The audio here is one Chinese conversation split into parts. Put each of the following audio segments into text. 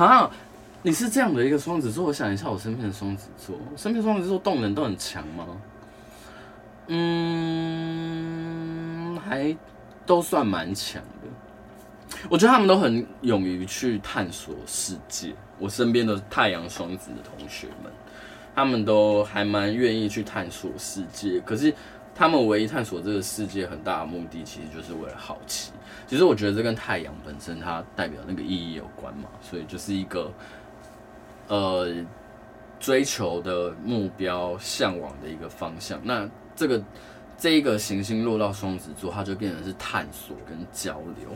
对，然后哈，你是这样的一个双子座，我想一下，我身边的双子座，身边双子座动能都很强吗？嗯，还都算蛮强的。我觉得他们都很勇于去探索世界。我身边的太阳双子的同学们，他们都还蛮愿意去探索世界。可是，他们唯一探索这个世界很大的目的，其实就是为了好奇。其实，我觉得这跟太阳本身它代表那个意义有关嘛。所以，就是一个呃追求的目标、向往的一个方向。那这个这一个行星落到双子座，它就变成是探索跟交流。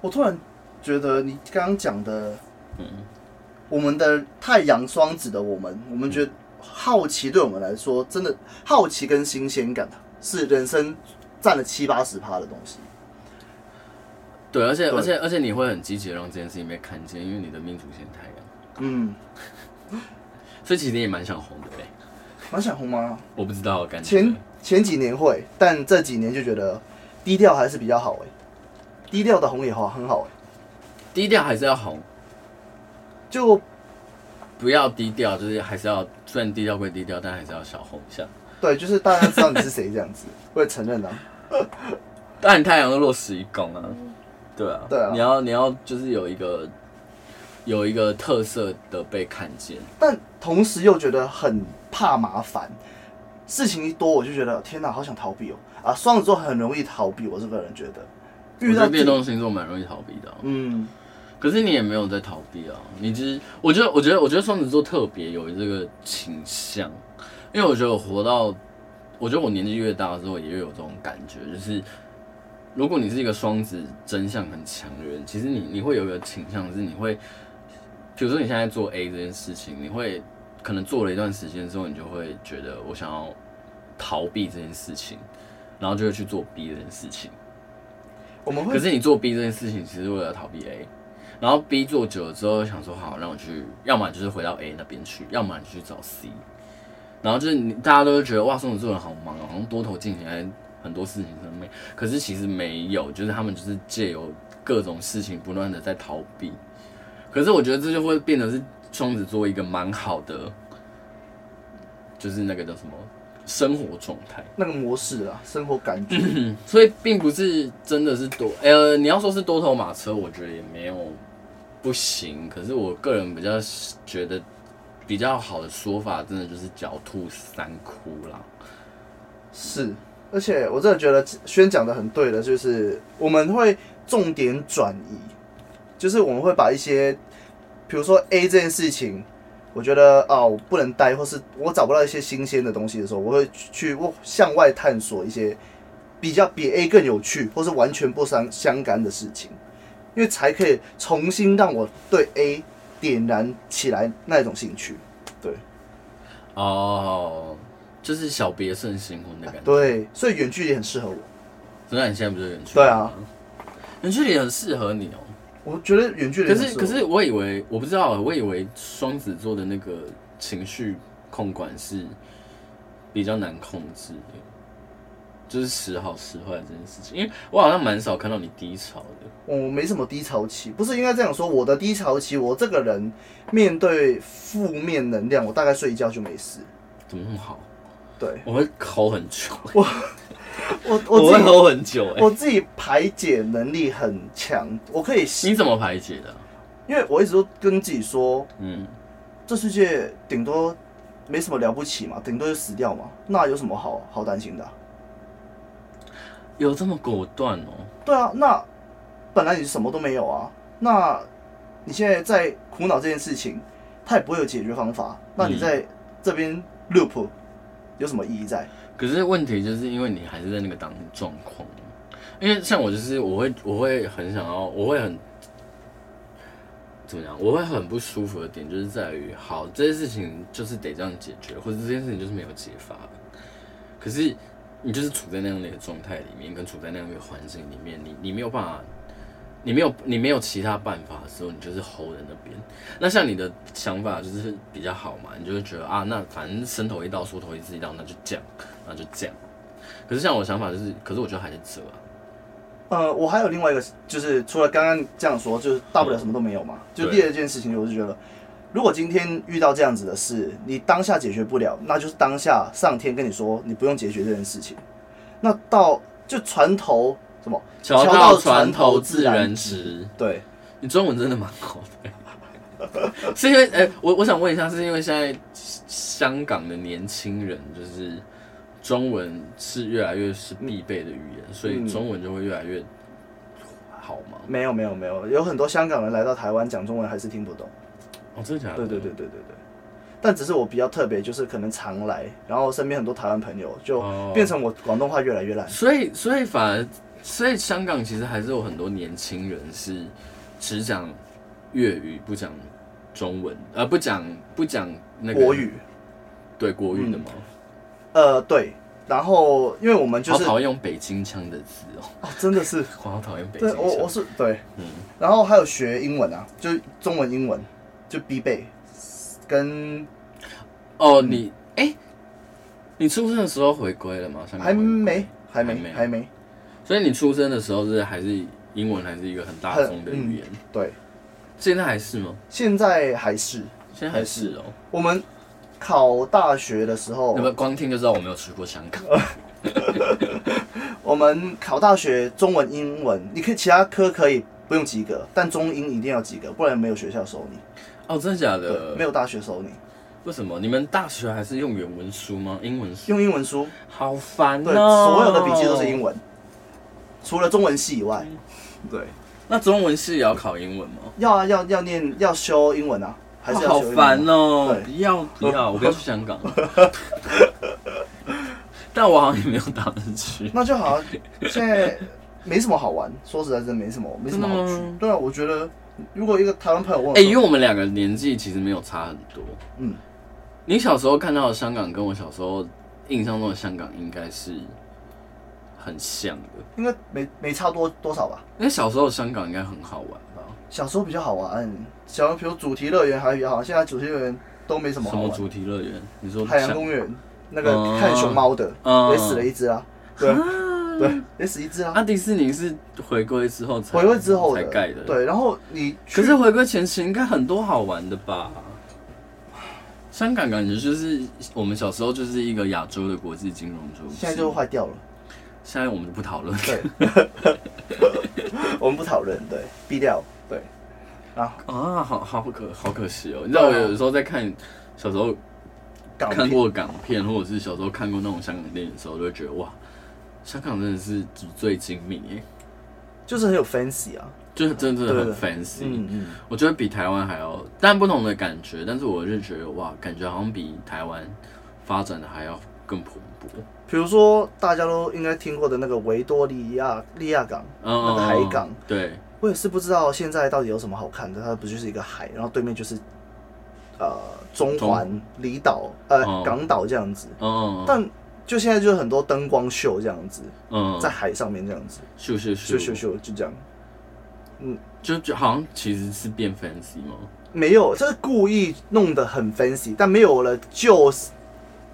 我突然觉得你刚刚讲的，嗯，我们的太阳双子的我们，我们觉得好奇对我们来说，真的好奇跟新鲜感是人生占了七八十趴的东西。对，而且而且而且你会很积极让这件事情被看见，因为你的命主星太阳。嗯，所以其实你也蛮想红的呗。蛮想红吗？我不知道，感觉前前几年会，但这几年就觉得低调还是比较好哎。低调的红也好，很好哎。低调还是要红，就不要低调，就是还是要虽然低调归低调，但还是要小红一下。对，就是大家知道你是谁这样子，会承认的、啊。但你太阳都落十一宫啊，对啊，对啊，你要你要就是有一个有一个特色的被看见，但同时又觉得很怕麻烦，事情一多我就觉得天哪，好想逃避哦啊！双子座很容易逃避，我这个人觉得。遇到变动星座蛮容易逃避的，嗯，可是你也没有在逃避啊。你其实，我觉得，我觉得，我觉得双子座特别有这个倾向，因为我觉得我活到，我觉得我年纪越大的时候，也越有这种感觉，就是如果你是一个双子真相很强的人，其实你你会有一个倾向，是你会，比如说你现在做 A 这件事情，你会可能做了一段时间之后，你就会觉得我想要逃避这件事情，然后就会去做 B 这件事情。我们会，可是你做 B 这件事情，其实为了逃避 A，然后 B 做久了之后，想说好，让我去，要么就是回到 A 那边去，要么你去找 C，然后就是你大家都会觉得哇，双子座人好忙哦，好像多头进行在很多事情上面，可是其实没有，就是他们就是借由各种事情不断的在逃避，可是我觉得这就会变得是双子座一个蛮好的，就是那个叫什么？生活状态。那个模式啊，生活感觉，所以并不是真的是多，呃，你要说是多头马车，我觉得也没有不行。可是我个人比较觉得比较好的说法，真的就是狡兔三窟啦。是，而且我真的觉得轩讲的很对的，就是我们会重点转移，就是我们会把一些，比如说 A 这件事情。我觉得啊，我不能待，或是我找不到一些新鲜的东西的时候，我会去向外探索一些比较比 A 更有趣，或是完全不相相干的事情，因为才可以重新让我对 A 点燃起来那种兴趣。对，哦，就是小别胜新婚的感觉。对，所以远距离很适合我。那你现在不是远距离？对啊，远距离很适合你哦。我觉得远距离，可是可是我以为我不知道，我以为双子座的那个情绪控管是比较难控制的，就是时好时坏这件事情。因为我好像蛮少看到你低潮的，我没什么低潮期，不是应该这样说。我的低潮期，我这个人面对负面能量，我大概睡一觉就没事。怎么那么好？对，我会吼很久。我。我我 我会吼很久哎，我自己排解能力很强，我可以。你怎么排解的？因为我一直都跟自己说，嗯，这世界顶多没什么了不起嘛，顶多就死掉嘛，那有什么好好担心的啊？有这么果断哦？对啊，那本来你什么都没有啊，那你现在在苦恼这件事情，它也不会有解决方法，那你在这边 loop 有什么意义在？可是问题就是因为你还是在那个当状况，因为像我就是我会我会很想要我会很怎么样我会很不舒服的点就是在于好这件事情就是得这样解决，或者这件事情就是没有解法。可是你就是处在那样的一个状态里面，跟处在那样的一个环境里面，你你没有办法。你没有你没有其他办法的时候，你就是 hold 在那边。那像你的想法就是比较好嘛，你就会觉得啊，那反正伸头一刀，缩头一次一刀，那就这样，那就这样。可是像我的想法就是，可是我觉得还是折啊。呃，我还有另外一个，就是除了刚刚这样说，就是大不了什么都没有嘛。就第二件事情，我就觉得，如果今天遇到这样子的事，你当下解决不了，那就是当下上天跟你说，你不用解决这件事情。那到就船头什么？桥到船头自然直。对，你中文真的蛮好的。是因为哎、欸，我我想问一下，是因为现在香港的年轻人就是。中文是越来越是必备的语言，所以中文就会越来越好吗？嗯、没有没有没有，有很多香港人来到台湾讲中文还是听不懂。哦，真的假的？对对对对对对。但只是我比较特别，就是可能常来，然后身边很多台湾朋友，就变成我广东话越来越烂。所以所以反而，所以香港其实还是有很多年轻人是只讲粤语不讲中文，呃，不讲不讲那个国语，对国语的吗？嗯呃，对，然后因为我们就是好讨厌用北京腔的字哦，哦，真的是，我 好讨厌北京腔。对，我我是对，嗯，然后还有学英文啊，就中文、英文就必备，跟哦，你哎，你出生的时候回归了吗？还没，还没，还没。所以你出生的时候是还是英文还是一个很大众的语言？对，现在还是吗？现在还是，现在还是哦，我们。考大学的时候，你们光听就知道我没有去过香港。我们考大学，中文、英文，你可以其他科可以不用及格，但中英一定要及格，不然没有学校收你。哦，真的假的？没有大学收你。为什么？你们大学还是用原文书吗？英文书？用英文书。好烦哦。对，所有的笔记都是英文，除了中文系以外。对。那中文系也要考英文吗？要啊，要要念，要修英文啊。还是好烦哦！不要不要，我不要去香港。但我好像也没有打算去。那就好，现在没什么好玩。说实在，真的没什么，没什么好去。对啊，我觉得如果一个台湾朋友问，哎，因为我们两个年纪其实没有差很多。嗯，你小时候看到的香港，跟我小时候印象中的香港应该是很像的。应该没没差多多少吧？因为小时候香港应该很好玩吧？小时候比较好玩，小时候比如主题乐园还比较好，现在主题乐园都没什么好玩。什么主题乐园？你说海洋公园那个看熊猫的，也死了一只啊。对对，也死一只啊。啊，迪士尼是回归之后才回归之后才盖的。对，然后你可是回归前期应该很多好玩的吧？香港感觉就是我们小时候就是一个亚洲的国际金融中心，现在就坏掉了。现在我们就不讨论，对，我们不讨论，对，毙掉。对，啊啊，好好可好可惜哦！你知道我有时候在看小时候看过港片，或者是小时候看过那种香港电影的时候，就会觉得哇，香港真的是纸醉金迷耶，就是很有 fancy 啊，就是真的很 fancy。嗯嗯，我觉得比台湾还要，但不同的感觉。但是我是觉得哇，感觉好像比台湾发展的还要更蓬勃。比如说大家都应该听过的那个维多利亚利亚港，那个海港，对。我也是不知道现在到底有什么好看的，它不就是一个海，然后对面就是，呃，中环离岛呃港岛这样子。嗯。但就现在就是很多灯光秀这样子，嗯，在海上面这样子，秀秀秀秀秀就这样。嗯，就就好像其实是变 fancy 吗？没有，这是故意弄得很 fancy，但没有了旧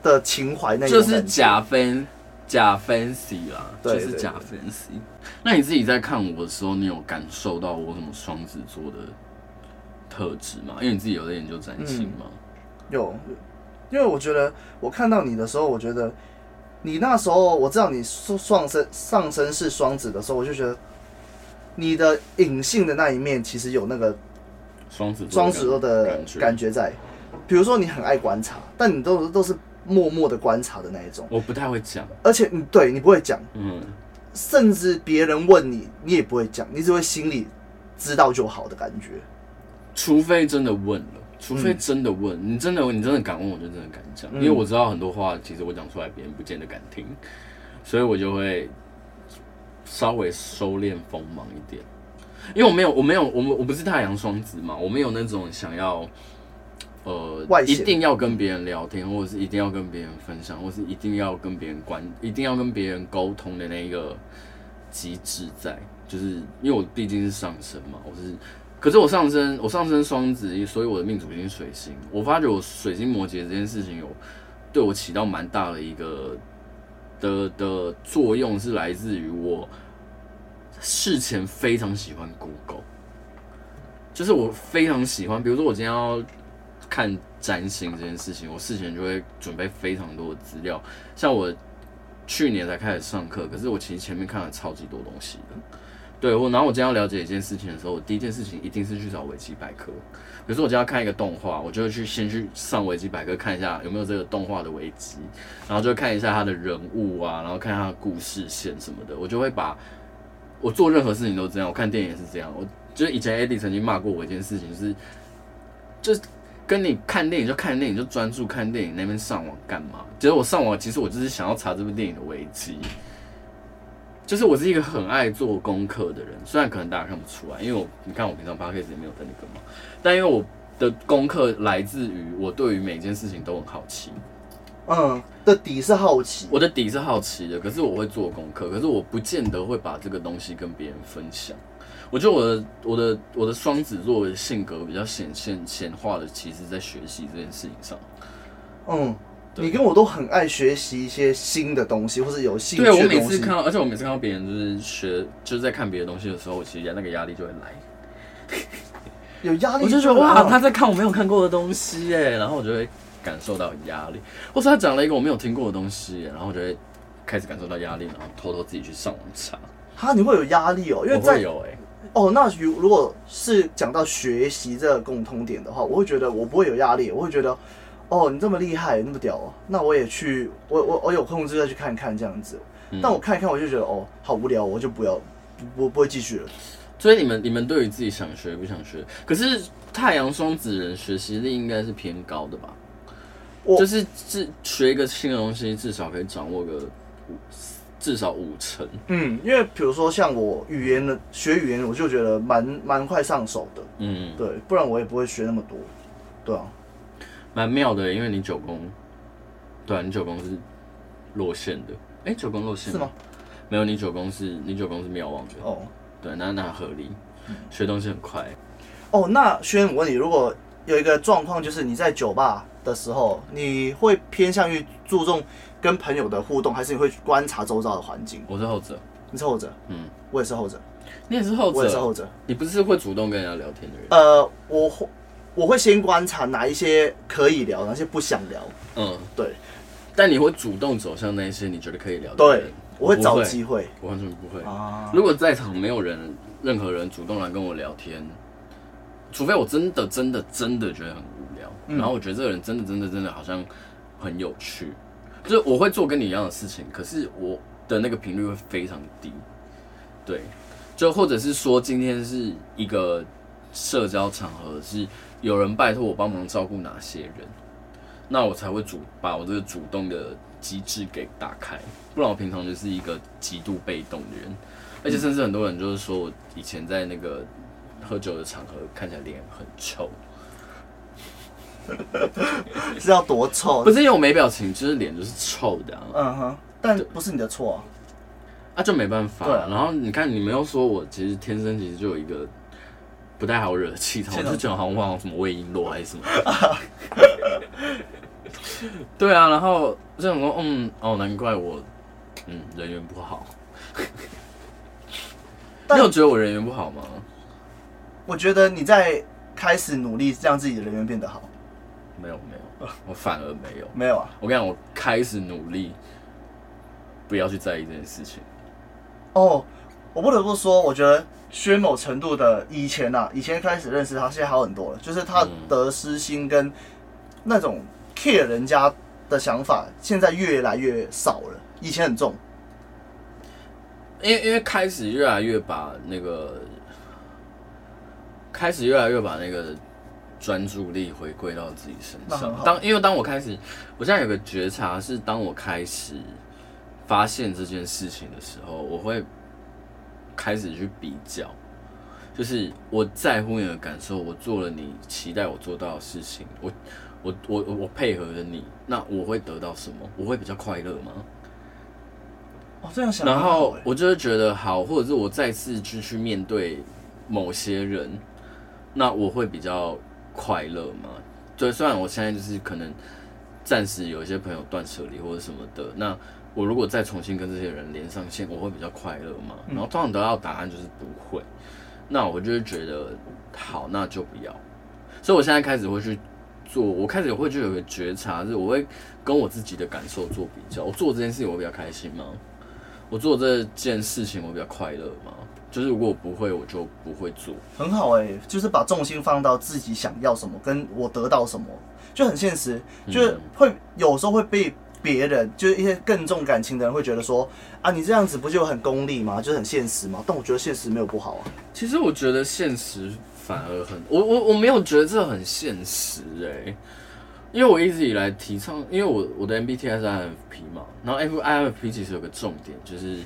的情怀那种。就是假 fan。假 fancy 啦，就是假 fancy。那你自己在看我的时候，你有感受到我什么双子座的特质吗？因为你自己有在研究占星吗？嗯，有，因为我觉得我看到你的时候，我觉得你那时候我知道你双双生上升是双子的时候，我就觉得你的隐性的那一面其实有那个双子双子座的感觉在。比如说你很爱观察，但你都都是。默默的观察的那一种，我不太会讲，而且你对你不会讲，嗯，甚至别人问你，你也不会讲，你只会心里知道就好的感觉。除非真的问了，除非真的问，嗯、你真的你真的敢问，我就真的敢讲，嗯、因为我知道很多话其实我讲出来别人不见得敢听，所以我就会稍微收敛锋芒一点，因为我没有我没有我们我不是太阳双子嘛，我没有那种想要。呃，外一定要跟别人聊天，或者是一定要跟别人分享，或是一定要跟别人关，一定要跟别人沟通的那一个机制在，就是因为我毕竟是上升嘛，我是，可是我上升，我上升双子，所以我的命主星水星，我发觉我水星摩羯这件事情有对我起到蛮大的一个的的作用，是来自于我事前非常喜欢 Google，就是我非常喜欢，比如说我今天要看占星这件事情，我事前就会准备非常多的资料。像我去年才开始上课，可是我其实前面看了超级多东西的。对，我然后我今天要了解一件事情的时候，我第一件事情一定是去找维基百科。比如说我今天要看一个动画，我就会去先去上维基百科看一下有没有这个动画的维基，然后就看一下它的人物啊，然后看它的故事线什么的。我就会把我做任何事情都这样，我看电影也是这样。我就是以前 Eddie 曾经骂过我一件事情，是就是跟你看电影就看电影就专注看电影，那边上网干嘛？结果我上网其实我就是想要查这部电影的维基。就是我是一个很爱做功课的人，虽然可能大家看不出来，因为我你看我平常 podcast 也没有在那个嘛，但因为我的功课来自于我对于每件事情都很好奇，嗯，的底是好奇，我的底是好奇的，可是我会做功课，可是我不见得会把这个东西跟别人分享。我觉得我的我的我的双子座的性格比较显现显化的，其实在学习这件事情上，嗯。你跟我都很爱学习一些新的东西，或者有兴趣的东西。对，我每次看到，而且我每次看到别人就是学，就是在看别的东西的时候，我其实那个压力就会来。有压力，我就觉得哇，他在看我没有看过的东西哎，然后我就会感受到压力。或是他讲了一个我没有听过的东西，然后我就会开始感受到压力，然后偷偷自己去上网查。哈，你会有压力哦？因为在有哎。哦，那如如果是讲到学习这个共通点的话，我会觉得我不会有压力，我会觉得。哦，你这么厉害，那么屌哦，那我也去，我我我有空就再去看看这样子。嗯、但我看一看，我就觉得哦，好无聊，我就不要，不不会继续了。所以你们你们对于自己想学不想学，可是太阳双子人学习力应该是偏高的吧？我就是是学一个新的东西，至少可以掌握个五至少五成。嗯，因为比如说像我语言的学语言，我就觉得蛮蛮快上手的。嗯，对，不然我也不会学那么多。对啊。蛮妙的，因为你九宫，对啊，你九宫是落线的。哎、欸，九宫落线是吗？没有，你九宫是，你九宫是妙望的。哦，对，那那合理，学东西很快。哦，那轩，我问你，如果有一个状况，就是你在酒吧的时候，你会偏向于注重跟朋友的互动，还是你会观察周遭的环境？我是后者。你是后者？嗯，我也是后者。你也是后者？我也是后者。你不是会主动跟人家聊天的人？呃，我会。我会先观察哪一些可以聊，哪些不想聊。嗯，对。但你会主动走向那些你觉得可以聊的？对，我会找机会。我完全不会。啊，如果在场没有人，任何人主动来跟我聊天，除非我真的、真的、真的觉得很无聊，嗯，然后我觉得这个人真的、真的、真的好像很有趣，就是我会做跟你一样的事情，可是我的那个频率会非常低。对，就或者是说今天是一个社交场合是。有人拜托我帮忙照顾哪些人，那我才会主把我这个主动的机制给打开，不然我平常就是一个极度被动的人，而且甚至很多人就是说我以前在那个喝酒的场合看起来脸很臭，是要多臭？不是因为我没表情，就是脸就是臭的。嗯哼，但不是你的错啊，啊就没办法。对，然后你看你没有说我其实天生其实就有一个。不太好惹的气场，我就觉得好像我什么魏璎珞还是什么。对啊，然后这种说，嗯，哦，难怪我，嗯，人缘不好。你有觉得我人缘不好吗？我觉得你在开始努力让自己的人缘变得好。没有没有，我反而没有。没有啊，我跟你讲，我开始努力，不要去在意这件事情。哦，我不得不说，我觉得。薛某程度的以前呐、啊，以前开始认识他，现在好很多了。就是他得失心跟那种 care 人家的想法，现在越来越少了。以前很重，因为因为开始越来越把那个，开始越来越把那个专注力回归到自己身上。当因为当我开始，我现在有个觉察是，当我开始发现这件事情的时候，我会。开始去比较，就是我在乎你的感受，我做了你期待我做到的事情，我我我我配合了你，那我会得到什么？我会比较快乐吗？哦，这样想。然后我就会觉得好，或者是我再次去去面对某些人，那我会比较快乐吗？对，虽然我现在就是可能暂时有一些朋友断舍离或者什么的，那我如果再重新跟这些人连上线，我会比较快乐吗？然后通常得到答案就是不会。那我就是觉得好，那就不要。所以我现在开始会去做，我开始会就有个觉察，是我会跟我自己的感受做比较。我做这件事情我比较开心吗？我做这件事情我比较快乐吗？就是如果我不会，我就不会做。很好哎、欸，就是把重心放到自己想要什么，跟我得到什么，就很现实。就是会有时候会被别人，就是一些更重感情的人会觉得说啊，你这样子不就很功利吗？就是很现实吗？但我觉得现实没有不好啊。其实我觉得现实反而很，我我我没有觉得这很现实哎、欸，因为我一直以来提倡，因为我我的 MBTI 是 INFP 嘛，然后 INFP 其实有个重点就是。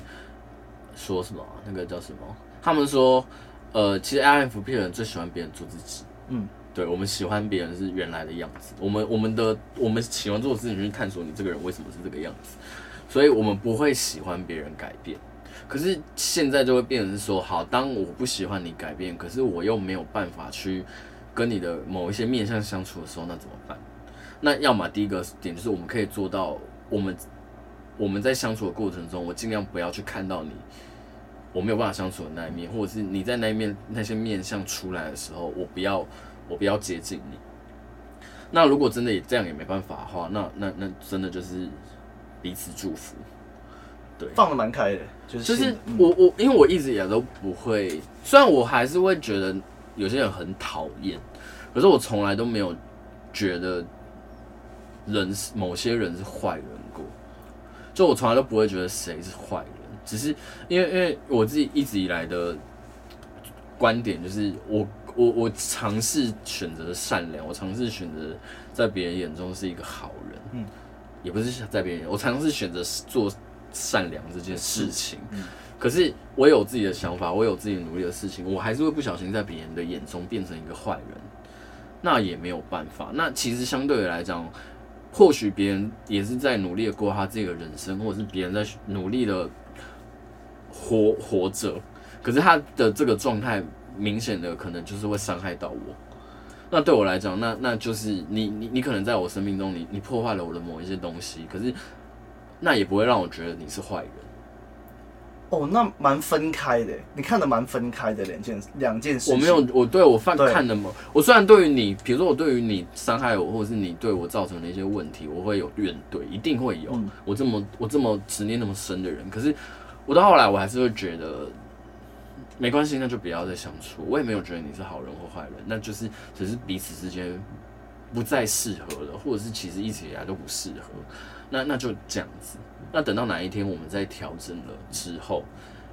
说什么？那个叫什么？他们说，呃，其实 INFP 的人最喜欢别人做自己。嗯，对，我们喜欢别人是原来的样子。我们我们的我们喜欢做的事情就是探索你这个人为什么是这个样子，所以我们不会喜欢别人改变。可是现在就会变成说，好，当我不喜欢你改变，可是我又没有办法去跟你的某一些面相相处的时候，那怎么办？那要么第一个点就是我们可以做到我们。我们在相处的过程中，我尽量不要去看到你我没有办法相处的那一面，或者是你在那一面那些面相出来的时候，我不要我不要接近你。那如果真的也这样也没办法的话，那那那真的就是彼此祝福。对，放的蛮开的，就是就是我我因为我一直以来都不会，虽然我还是会觉得有些人很讨厌，可是我从来都没有觉得人是某些人是坏人过。就我从来都不会觉得谁是坏人，只是因为因为我自己一直以来的观点就是我我我尝试选择善良，我尝试选择在别人眼中是一个好人，嗯，也不是在别人，我尝试选择做善良这件事情，嗯，可是我有自己的想法，我有自己努力的事情，我还是会不小心在别人的眼中变成一个坏人，那也没有办法，那其实相对来讲。或许别人也是在努力的过他自己的人生，或者是别人在努力的活活着，可是他的这个状态明显的可能就是会伤害到我。那对我来讲，那那就是你你你可能在我生命中你，你你破坏了我的某一些东西，可是那也不会让我觉得你是坏人。哦，那蛮分开的，你看的蛮分开的两件两件事。我没有，我对我犯看的嘛。我虽然对于你，比如说我对于你伤害我，或者是你对我造成的一些问题，我会有怨怼，一定会有。嗯、我这么我这么执念那么深的人，可是我到后来我还是会觉得没关系，那就不要再相处。我也没有觉得你是好人或坏人，那就是只是彼此之间不再适合了，或者是其实一直以来都不适合。那那就这样子。那等到哪一天我们在调整了之后，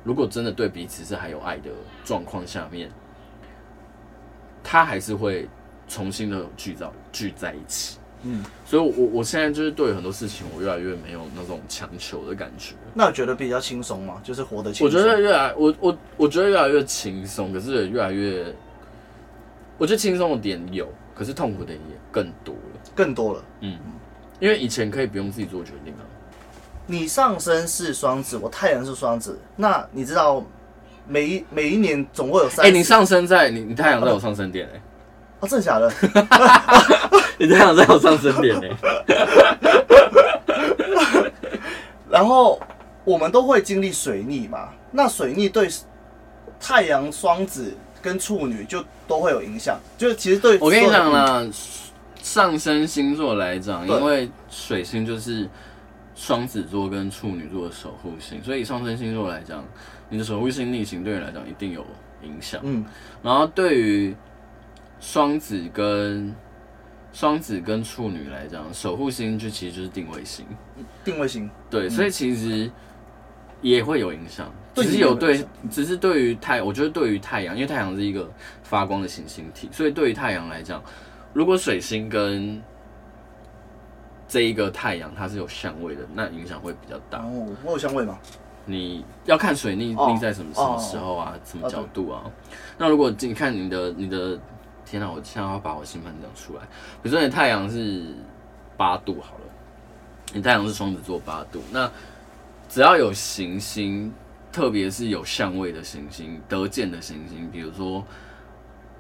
如果真的对彼此是还有爱的状况下面，他还是会重新的聚到聚在一起。嗯，所以我，我我现在就是对很多事情，我越来越没有那种强求的感觉。那我觉得比较轻松嘛，就是活得轻松。我觉得越来我我我觉得越来越轻松，可是也越来越，我觉得轻松的点有，可是痛苦的点也更多了，更多了。嗯，因为以前可以不用自己做决定啊。你上升是双子，我太阳是双子。那你知道每一每一年总会有三。哎、欸，你上升在你你太阳在我上升点哎、欸。哦，真的假的？你这样在我上升点呢、欸。然后我们都会经历水逆嘛？那水逆对太阳双子跟处女就都会有影响。就其实对我跟你讲啦，上升星座来讲，因为水星就是。双子座跟处女座的守护星，所以上升星座来讲，你的守护星逆行对你来讲一定有影响。嗯，然后对于双子跟双子跟处女来讲，守护星就其实就是定位星。定位星，对，所以其实也会有影响。只是有对，只是对于太，我觉得对于太阳，因为太阳是一个发光的行星体，所以对于太阳来讲，如果水星跟这一个太阳它是有相位的，那影响会比较大。哦，我有相位吗？你要看水逆逆在什么什么时候啊，什么角度啊？那如果你看你的你的，天哪！我现在要把我星盘讲出来。比如说你太阳是八度好了，你太阳是双子座八度，那只要有行星，特别是有相位的行星，得见的行星，比如说。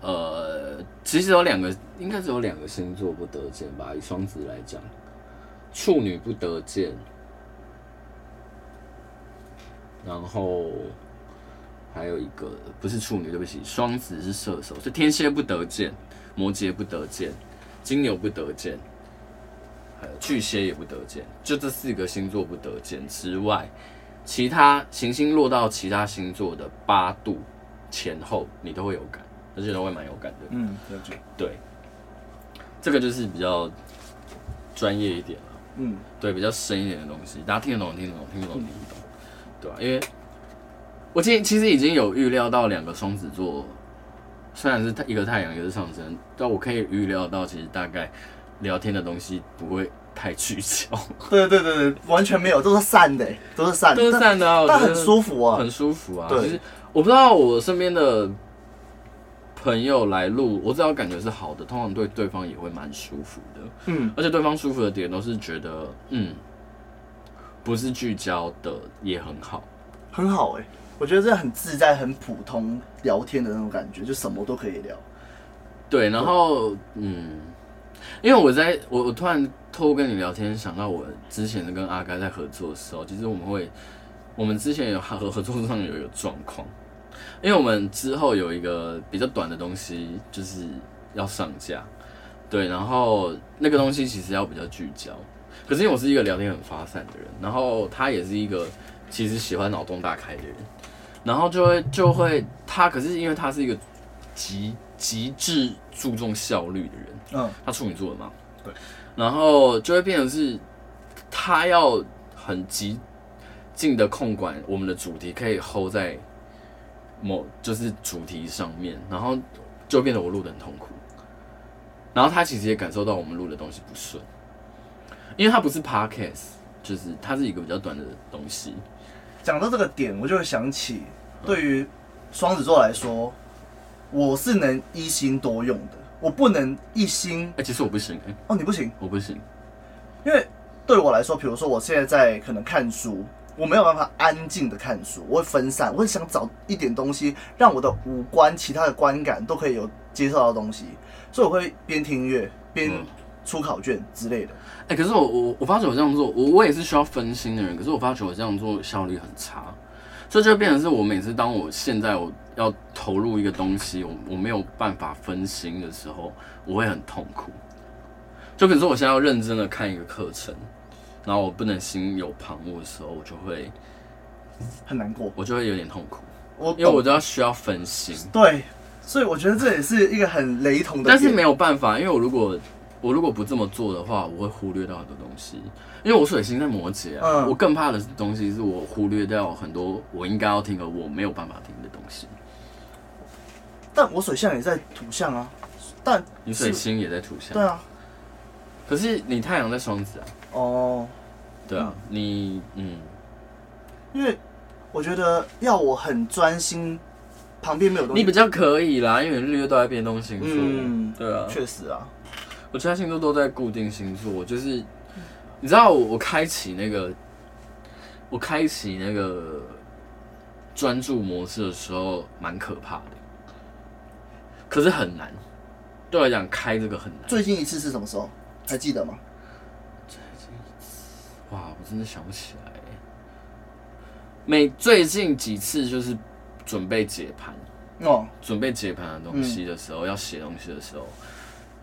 呃，其实有两个，应该是有两个星座不得见吧？以双子来讲。处女不得见，然后还有一个不是处女，对不起，双子是射手，所以天蝎不得见，摩羯不得见，金牛不得见，还有巨蟹也不得见，就这四个星座不得见之外，其他行星落到其他星座的八度前后，你都会有感，而且都会蛮有感的。嗯，了解。对，这个就是比较专业一点了。嗯，对，比较深一点的东西，大家听得懂，听得懂，听不懂，听不懂，对吧？因为我今天其实已经有预料到两个双子座，虽然是一个太阳，一个是上升，但我可以预料到，其实大概聊天的东西不会太聚焦。对对对对，完全没有，都是散的，都是散的，都是散的啊，但很舒服啊，很舒服啊。对，其实我不知道我身边的。朋友来录，我只要感觉是好的，通常对对方也会蛮舒服的。嗯，而且对方舒服的点都是觉得，嗯，不是聚焦的也很好，很好哎、欸，我觉得这很自在、很普通聊天的那种感觉，就什么都可以聊。对，然后嗯，因为我在我我突然透过跟你聊天，想到我之前跟阿该在合作的时候，其实我们会，我们之前有合合作上有一个状况。因为我们之后有一个比较短的东西，就是要上架，对，然后那个东西其实要比较聚焦，可是因为我是一个聊天很发散的人，然后他也是一个其实喜欢脑洞大开的人，然后就会就会他，可是因为他是一个极极致注重效率的人，嗯，他处女座的嘛，对，然后就会变成是他要很极尽的控管我们的主题，可以 hold 在。某就是主题上面，然后就变得我录的很痛苦，然后他其实也感受到我们录的东西不顺，因为他不是 podcast，就是它是一个比较短的东西。讲到这个点，我就会想起，对于双子座来说，我是能一心多用的，我不能一心。哎，其实我不行。哎，哦，你不行，我不行，因为对我来说，比如说我现在在可能看书。我没有办法安静的看书，我会分散，我会想找一点东西，让我的五官、其他的观感都可以有接受到的东西，所以我会边听音乐边出考卷之类的。哎、可是我我我发觉我这样做，我我也是需要分心的人，可是我发觉我这样做效率很差，所以就变成是我每次当我现在我要投入一个东西，我我没有办法分心的时候，我会很痛苦。就比如说我现在要认真的看一个课程。然后我不能心有旁骛的时候，我就会很难过，我就会有点痛苦。我因为我都要需要分心。对，所以我觉得这也是一个很雷同的。但是没有办法，因为我如果我如果不这么做的话，我会忽略到很多东西。因为我水星在摩羯啊，嗯、我更怕的东西是我忽略掉很多我应该要听的我没有办法听的东西。但我水象也在土象啊，但你水星也在土象，对啊。可是你太阳在双子啊。哦。对啊，你嗯，因为我觉得要我很专心，旁边没有东西，你比较可以啦，因为日月都在变动星座，嗯，对啊，确实啊，我其他星座都在固定星座，就是你知道我我开启那个我开启那个专注模式的时候，蛮可怕的，可是很难，对我来讲开这个很难。最近一次是什么时候？还记得吗？哇，我真的想不起来。每最近几次就是准备解盘哦，准备解盘的东西的时候，嗯、要写东西的时候，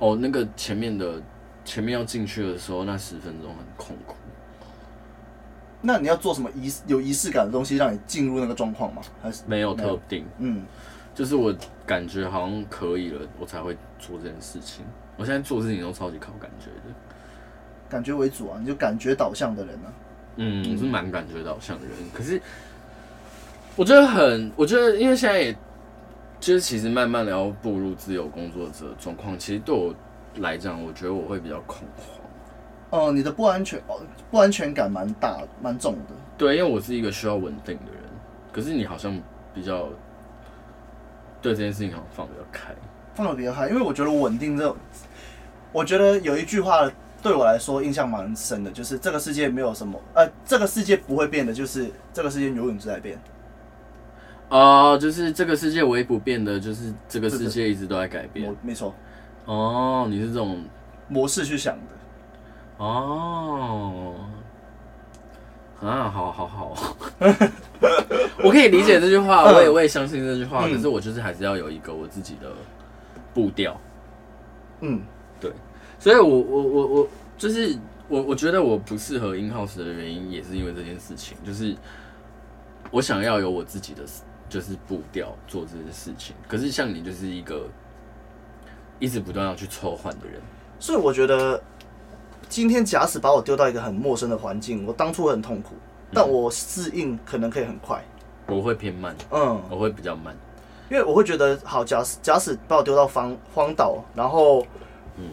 哦，那个前面的前面要进去的时候，那十分钟很痛苦。那你要做什么仪有仪式感的东西，让你进入那个状况吗？还是没有特定？嗯，就是我感觉好像可以了，我才会做这件事情。我现在做事情都超级靠感觉的。感觉为主啊，你就感觉导向的人呢、啊？嗯，我是蛮感觉导向的人。可是我觉得很，我觉得因为现在也就是其实慢慢的要步入自由工作者状况，其实对我来讲，我觉得我会比较恐慌。哦，你的不安全哦，不安全感蛮大蛮重的。对，因为我是一个需要稳定的人。可是你好像比较对这件事情好像放得比较开，放得比较开，因为我觉得稳定这种，我觉得有一句话。对我来说印象蛮深的，就是这个世界没有什么，呃，这个世界不会变的，就是这个世界永远都在变。哦，就是这个世界唯一不变的，就是这个世界一直都在改变。没错。哦，你是这种模式去想的。哦。啊，好好好，我可以理解这句话，我也我也相信这句话，嗯、可是我就是还是要有一个我自己的步调。嗯，对，所以我我我我就是我我觉得我不适合 in house 的原因，也是因为这件事情，就是我想要有我自己的就是步调做这些事情，可是像你就是一个一直不断要去抽换的人，所以我觉得今天假使把我丢到一个很陌生的环境，我当初很痛苦，但我适应可能可以很快，我会偏慢，嗯，我会比较慢。因为我会觉得，好，假使假使把我丢到荒荒岛，然后，嗯，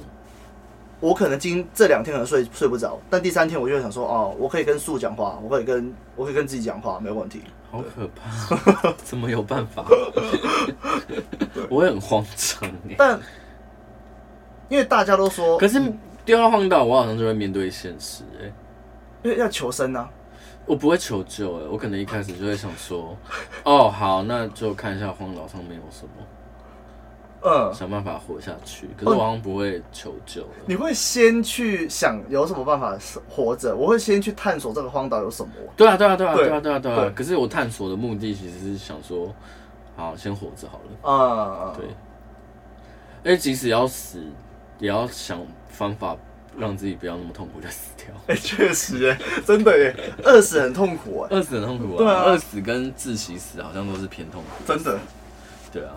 我可能今这两天可能睡睡不着，但第三天我就会想说，哦，我可以跟树讲话，我可以跟我可以跟自己讲话，没有问题。好可怕，怎么有办法？我会很慌张。但因为大家都说，可是丢到荒岛，我好像就会面对现实，哎，因为要求生啊。我不会求救哎，我可能一开始就会想说，哦，好，那就看一下荒岛上面有什么，嗯，想办法活下去。可是我好像不会求救。你会先去想有什么办法活着？我会先去探索这个荒岛有什么。对啊，对啊，对啊，对啊，对啊，对啊。可是我探索的目的其实是想说，好，先活着好了。啊，对。哎，即使要死，也要想方法。让自己不要那么痛苦就死掉。哎，确实哎，真的耶，饿死很痛苦哎，饿死很痛苦啊。对啊，饿死跟窒息死好像都是偏痛苦。真的。对啊。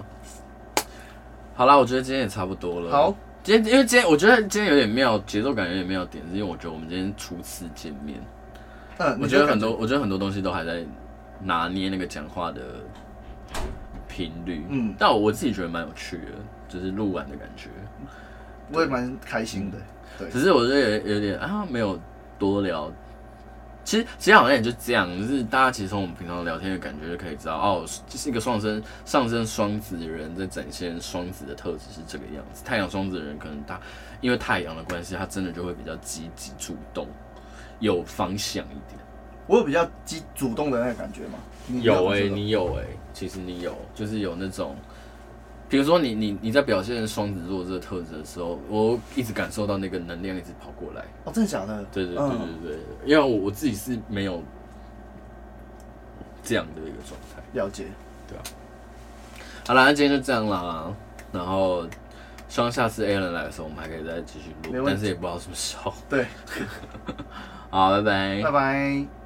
好啦，我觉得今天也差不多了。好，今天因为今天我觉得今天有点妙，节奏感有点妙点，是因为我觉得我们今天初次见面。嗯，我觉得很多，我觉得很多东西都还在拿捏那个讲话的频率。嗯，但我我自己觉得蛮有趣的，就是录完的感觉，我也蛮开心的。对只是我觉得有有点啊，没有多聊。其实其实好像也就这样，就是大家其实从我们平常聊天的感觉就可以知道，哦，就是一个上升上升双子的人在展现双子的特质是这个样子。太阳双子的人可能他因为太阳的关系，他真的就会比较积极主动，有方向一点。我有比较积主动的那个感觉吗？有哎、欸，你有哎、欸，其实你有，就是有那种。比如说你你你在表现双子座这个特质的时候，我一直感受到那个能量一直跑过来。哦，真的假的？对对对对对，嗯、因为我我自己是没有这样的一个状态。了解。对啊。好啦，那今天就这样啦。然后希望下次 Alan 来的时候，我们还可以再继续录，但是也不知道什么时候。对。好，拜拜。拜拜。